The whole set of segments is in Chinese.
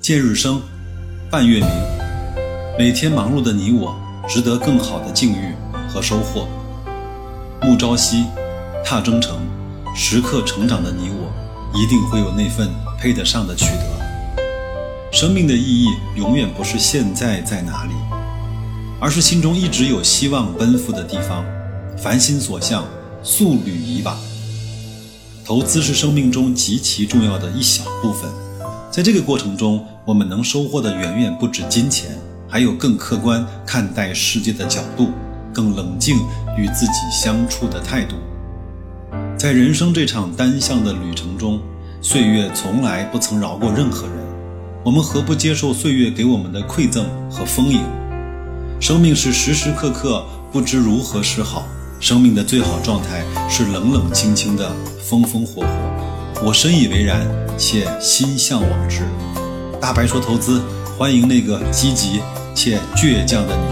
见日升，伴月明。每天忙碌的你我，值得更好的境遇和收获。暮朝夕，踏征程，时刻成长的你我，一定会有那份配得上的取得。生命的意义，永远不是现在在哪里，而是心中一直有希望奔赴的地方。凡心所向，速履以往。投资是生命中极其重要的一小部分，在这个过程中，我们能收获的远远不止金钱，还有更客观看待世界的角度，更冷静与自己相处的态度。在人生这场单向的旅程中，岁月从来不曾饶过任何人，我们何不接受岁月给我们的馈赠和丰盈？生命是时时刻刻不知如何是好。生命的最好状态是冷冷清清的，风风火火。我深以为然，且心向往之。大白说投资，欢迎那个积极且倔强的你。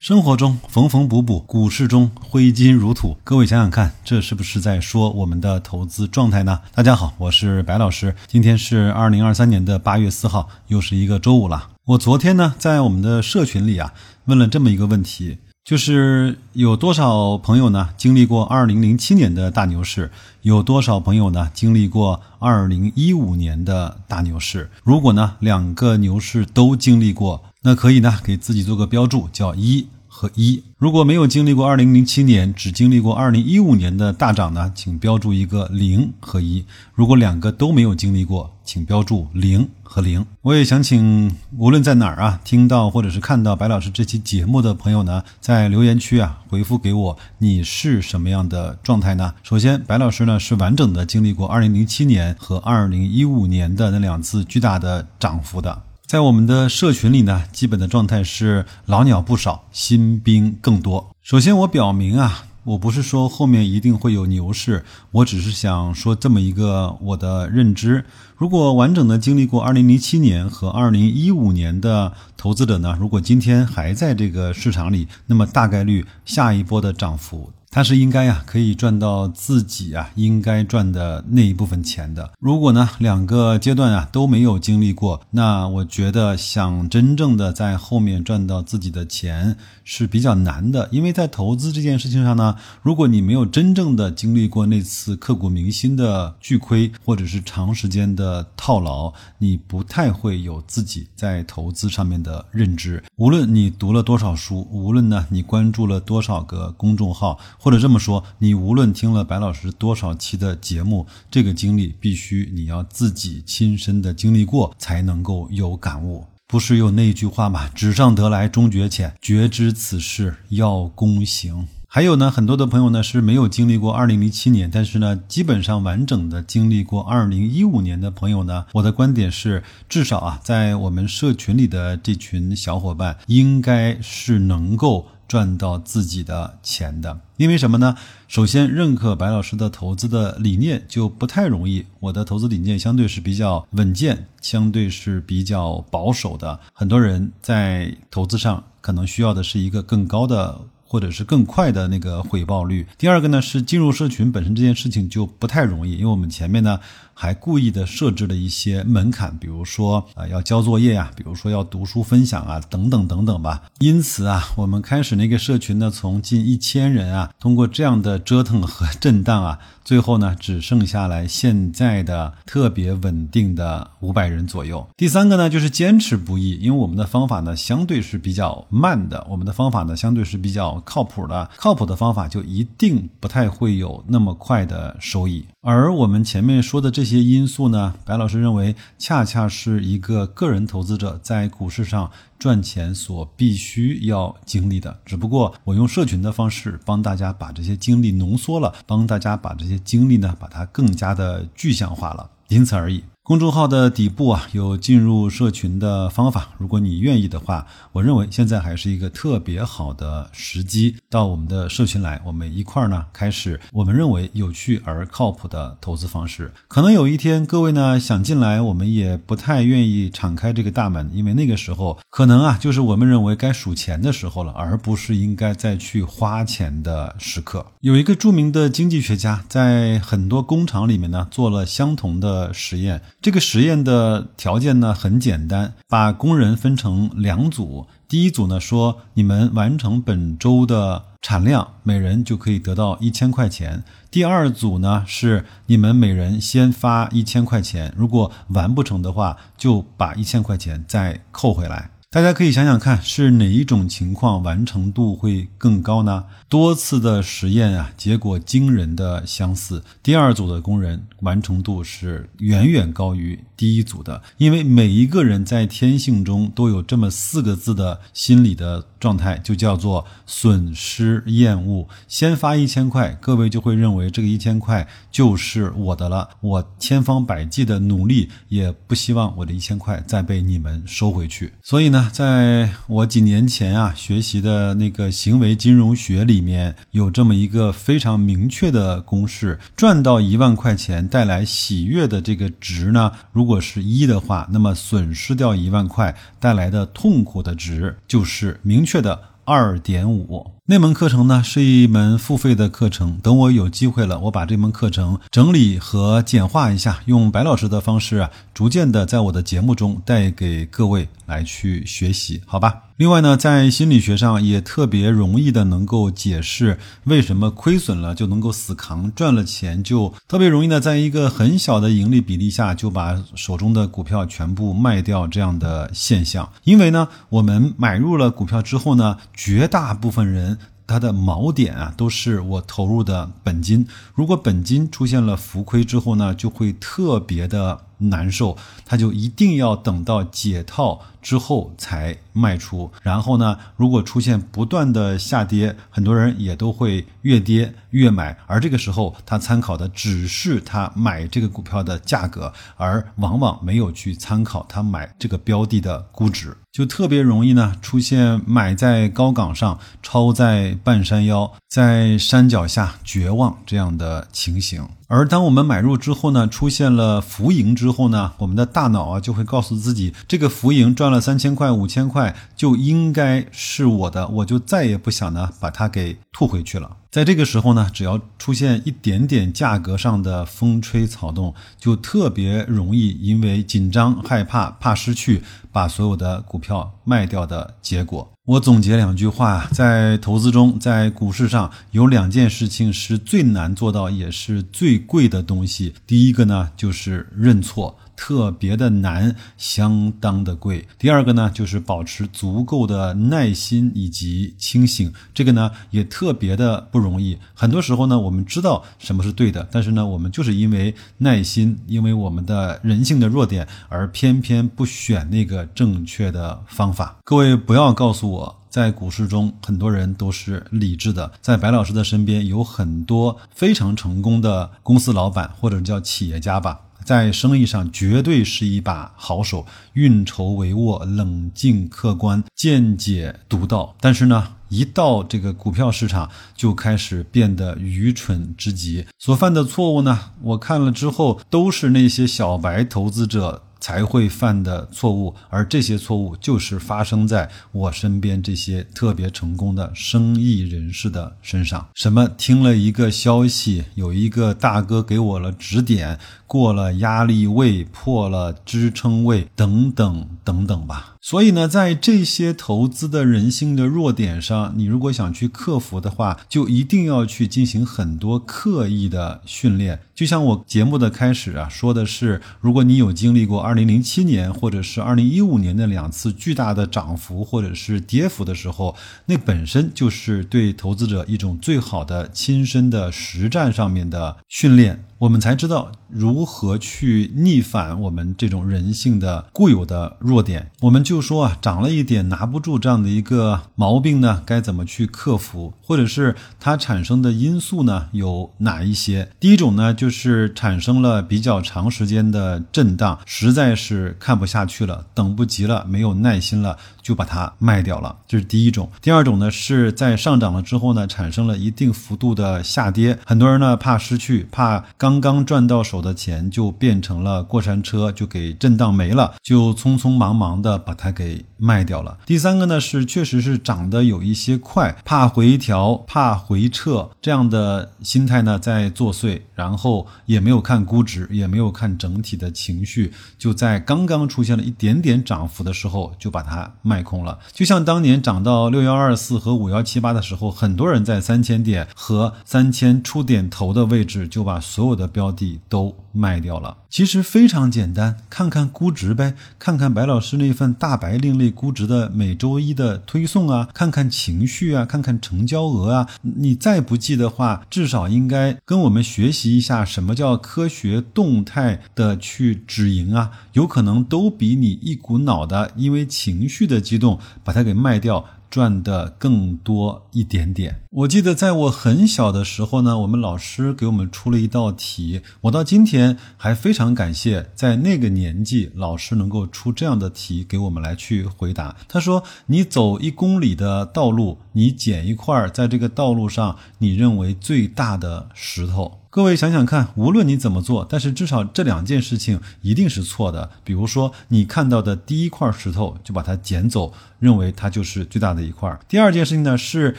生活中缝缝补补，股市中挥金如土。各位想想看，这是不是在说我们的投资状态呢？大家好，我是白老师。今天是二零二三年的八月四号，又是一个周五了。我昨天呢，在我们的社群里啊。问了这么一个问题，就是有多少朋友呢经历过二零零七年的大牛市？有多少朋友呢经历过二零一五年的大牛市？如果呢两个牛市都经历过，那可以呢给自己做个标注，叫一。和一，如果没有经历过二零零七年，只经历过二零一五年的大涨呢，请标注一个零和一。如果两个都没有经历过，请标注零和零。我也想请无论在哪儿啊，听到或者是看到白老师这期节目的朋友呢，在留言区啊回复给我，你是什么样的状态呢？首先，白老师呢是完整的经历过二零零七年和二零一五年的那两次巨大的涨幅的。在我们的社群里呢，基本的状态是老鸟不少，新兵更多。首先，我表明啊，我不是说后面一定会有牛市，我只是想说这么一个我的认知。如果完整的经历过2007年和2015年的投资者呢，如果今天还在这个市场里，那么大概率下一波的涨幅。他是应该呀，可以赚到自己啊应该赚的那一部分钱的。如果呢两个阶段啊都没有经历过，那我觉得想真正的在后面赚到自己的钱是比较难的。因为在投资这件事情上呢，如果你没有真正的经历过那次刻骨铭心的巨亏，或者是长时间的套牢，你不太会有自己在投资上面的认知。无论你读了多少书，无论呢你关注了多少个公众号。或者这么说，你无论听了白老师多少期的节目，这个经历必须你要自己亲身的经历过，才能够有感悟。不是有那句话吗？纸上得来终觉浅，绝知此事要躬行。还有呢，很多的朋友呢是没有经历过二零零七年，但是呢，基本上完整的经历过二零一五年的朋友呢，我的观点是，至少啊，在我们社群里的这群小伙伴，应该是能够。赚到自己的钱的，因为什么呢？首先，认可白老师的投资的理念就不太容易。我的投资理念相对是比较稳健，相对是比较保守的。很多人在投资上可能需要的是一个更高的。或者是更快的那个回报率。第二个呢是进入社群本身这件事情就不太容易，因为我们前面呢还故意的设置了一些门槛，比如说啊要交作业呀，比如说要读书分享啊等等等等吧。因此啊，我们开始那个社群呢从近一千人啊，通过这样的折腾和震荡啊，最后呢只剩下来现在的特别稳定的五百人左右。第三个呢就是坚持不易，因为我们的方法呢相对是比较慢的，我们的方法呢相对是比较。靠谱的、靠谱的方法就一定不太会有那么快的收益。而我们前面说的这些因素呢，白老师认为恰恰是一个个人投资者在股市上赚钱所必须要经历的。只不过我用社群的方式帮大家把这些经历浓缩了，帮大家把这些经历呢把它更加的具象化了，因此而已。公众号的底部啊有进入社群的方法，如果你愿意的话，我认为现在还是一个特别好的时机，到我们的社群来，我们一块儿呢开始我们认为有趣而靠谱的投资方式。可能有一天各位呢想进来，我们也不太愿意敞开这个大门，因为那个时候可能啊就是我们认为该数钱的时候了，而不是应该再去花钱的时刻。有一个著名的经济学家在很多工厂里面呢做了相同的实验。这个实验的条件呢很简单，把工人分成两组，第一组呢说你们完成本周的产量，每人就可以得到一千块钱；第二组呢是你们每人先发一千块钱，如果完不成的话，就把一千块钱再扣回来。大家可以想想看，是哪一种情况完成度会更高呢？多次的实验啊，结果惊人的相似。第二组的工人完成度是远远高于第一组的，因为每一个人在天性中都有这么四个字的心理的状态，就叫做损失厌恶。先发一千块，各位就会认为这个一千块就是我的了，我千方百计的努力，也不希望我的一千块再被你们收回去。所以呢呢。在我几年前啊学习的那个行为金融学里面，有这么一个非常明确的公式：赚到一万块钱带来喜悦的这个值呢，如果是一的话，那么损失掉一万块带来的痛苦的值就是明确的二点五。那门课程呢是一门付费的课程，等我有机会了，我把这门课程整理和简化一下，用白老师的方式啊，逐渐的在我的节目中带给各位来去学习，好吧？另外呢，在心理学上也特别容易的能够解释为什么亏损了就能够死扛，赚了钱就特别容易的在一个很小的盈利比例下就把手中的股票全部卖掉这样的现象。因为呢，我们买入了股票之后呢，绝大部分人。它的锚点啊，都是我投入的本金。如果本金出现了浮亏之后呢，就会特别的难受，它就一定要等到解套之后才卖出。然后呢，如果出现不断的下跌，很多人也都会越跌越买，而这个时候他参考的只是他买这个股票的价格，而往往没有去参考他买这个标的的估值。就特别容易呢，出现买在高岗上，抄在半山腰，在山脚下绝望这样的情形。而当我们买入之后呢，出现了浮盈之后呢，我们的大脑啊就会告诉自己，这个浮盈赚了三千块、五千块就应该是我的，我就再也不想呢把它给吐回去了。在这个时候呢，只要出现一点点价格上的风吹草动，就特别容易因为紧张、害怕、怕失去，把所有的股票卖掉的结果。我总结两句话，在投资中，在股市上有两件事情是最难做到，也是最贵的东西。第一个呢，就是认错。特别的难，相当的贵。第二个呢，就是保持足够的耐心以及清醒，这个呢也特别的不容易。很多时候呢，我们知道什么是对的，但是呢，我们就是因为耐心，因为我们的人性的弱点，而偏偏不选那个正确的方法。各位不要告诉我，在股市中很多人都是理智的，在白老师的身边有很多非常成功的公司老板或者叫企业家吧。在生意上绝对是一把好手，运筹帷幄，冷静客观，见解独到。但是呢，一到这个股票市场，就开始变得愚蠢之极。所犯的错误呢，我看了之后，都是那些小白投资者。才会犯的错误，而这些错误就是发生在我身边这些特别成功的生意人士的身上。什么听了一个消息，有一个大哥给我了指点，过了压力位，破了支撑位，等等等等吧。所以呢，在这些投资的人性的弱点上，你如果想去克服的话，就一定要去进行很多刻意的训练。就像我节目的开始啊，说的是，如果你有经历过二零零七年或者是二零一五年的两次巨大的涨幅或者是跌幅的时候，那本身就是对投资者一种最好的亲身的实战上面的训练。我们才知道如何去逆反我们这种人性的固有的弱点。我们就说啊，长了一点拿不住这样的一个毛病呢，该怎么去克服？或者是它产生的因素呢有哪一些？第一种呢，就是产生了比较长时间的震荡，实在是看不下去了，等不及了，没有耐心了，就把它卖掉了。这是第一种。第二种呢，是在上涨了之后呢，产生了一定幅度的下跌，很多人呢怕失去，怕刚刚赚到手的钱就变成了过山车，就给震荡没了，就匆匆忙忙的把它给卖掉了。第三个呢，是确实是涨得有一些快，怕回调，怕回撤，这样的心态呢在作祟，然后也没有看估值，也没有看整体的情绪，就在刚刚出现了一点点涨幅的时候就把它卖卖空了。就像当年涨到六幺二四和五幺七八的时候，很多人在三千点和三千出点头的位置就把所有的标的都卖掉了。其实非常简单，看看估值呗，看看白老师那份大白另类估值的每周一的推送啊，看看情绪啊，看看成交额啊。你再不记的话，至少应该跟我们学习一下什么叫科学动态的去止盈啊。有可能都比你一股脑的因为情绪的激动把它给卖掉。赚的更多一点点。我记得在我很小的时候呢，我们老师给我们出了一道题，我到今天还非常感谢，在那个年纪老师能够出这样的题给我们来去回答。他说：“你走一公里的道路，你捡一块在这个道路上你认为最大的石头。”各位想想看，无论你怎么做，但是至少这两件事情一定是错的。比如说，你看到的第一块石头就把它捡走，认为它就是最大的一块。第二件事情呢，是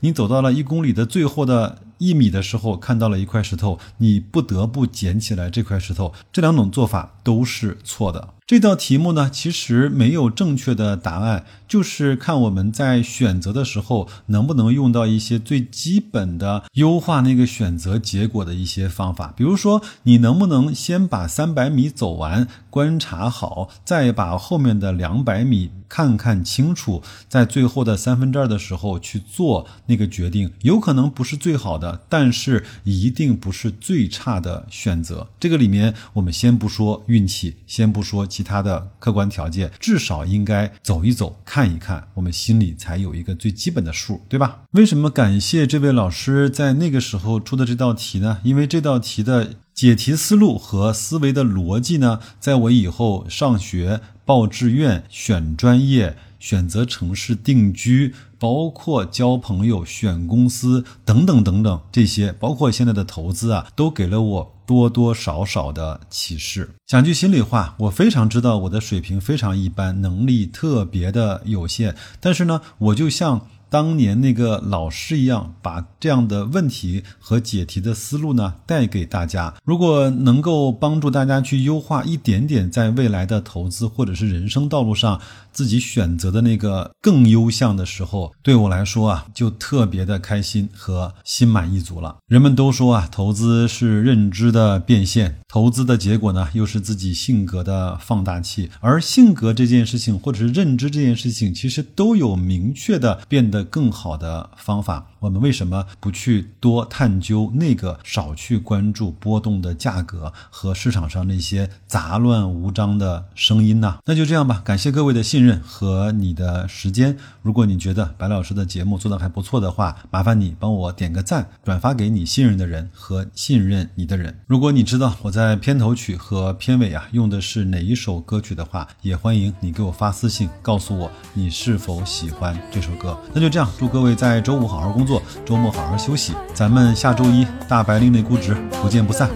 你走到了一公里的最后的一米的时候，看到了一块石头，你不得不捡起来这块石头。这两种做法都是错的。这道题目呢，其实没有正确的答案，就是看我们在选择的时候能不能用到一些最基本的优化那个选择结果的一些方法。比如说，你能不能先把三百米走完，观察好，再把后面的两百米看看清楚，在最后的三分之二的时候去做那个决定。有可能不是最好的，但是一定不是最差的选择。这个里面，我们先不说运气，先不说。其他的客观条件，至少应该走一走，看一看，我们心里才有一个最基本的数，对吧？为什么感谢这位老师在那个时候出的这道题呢？因为这道题的解题思路和思维的逻辑呢，在我以后上学、报志愿、选专业。选择城市定居，包括交朋友、选公司等等等等，这些包括现在的投资啊，都给了我多多少少的启示。讲句心里话，我非常知道我的水平非常一般，能力特别的有限，但是呢，我就像。当年那个老师一样，把这样的问题和解题的思路呢带给大家。如果能够帮助大家去优化一点点，在未来的投资或者是人生道路上自己选择的那个更优项的时候，对我来说啊，就特别的开心和心满意足了。人们都说啊，投资是认知的变现，投资的结果呢，又是自己性格的放大器。而性格这件事情，或者是认知这件事情，其实都有明确的变得。更好的方法，我们为什么不去多探究那个，少去关注波动的价格和市场上那些杂乱无章的声音呢？那就这样吧，感谢各位的信任和你的时间。如果你觉得白老师的节目做的还不错的话，麻烦你帮我点个赞，转发给你信任的人和信任你的人。如果你知道我在片头曲和片尾啊用的是哪一首歌曲的话，也欢迎你给我发私信告诉我你是否喜欢这首歌。那。就这样，祝各位在周五好好工作，周末好好休息。咱们下周一大白另类估值不见不散。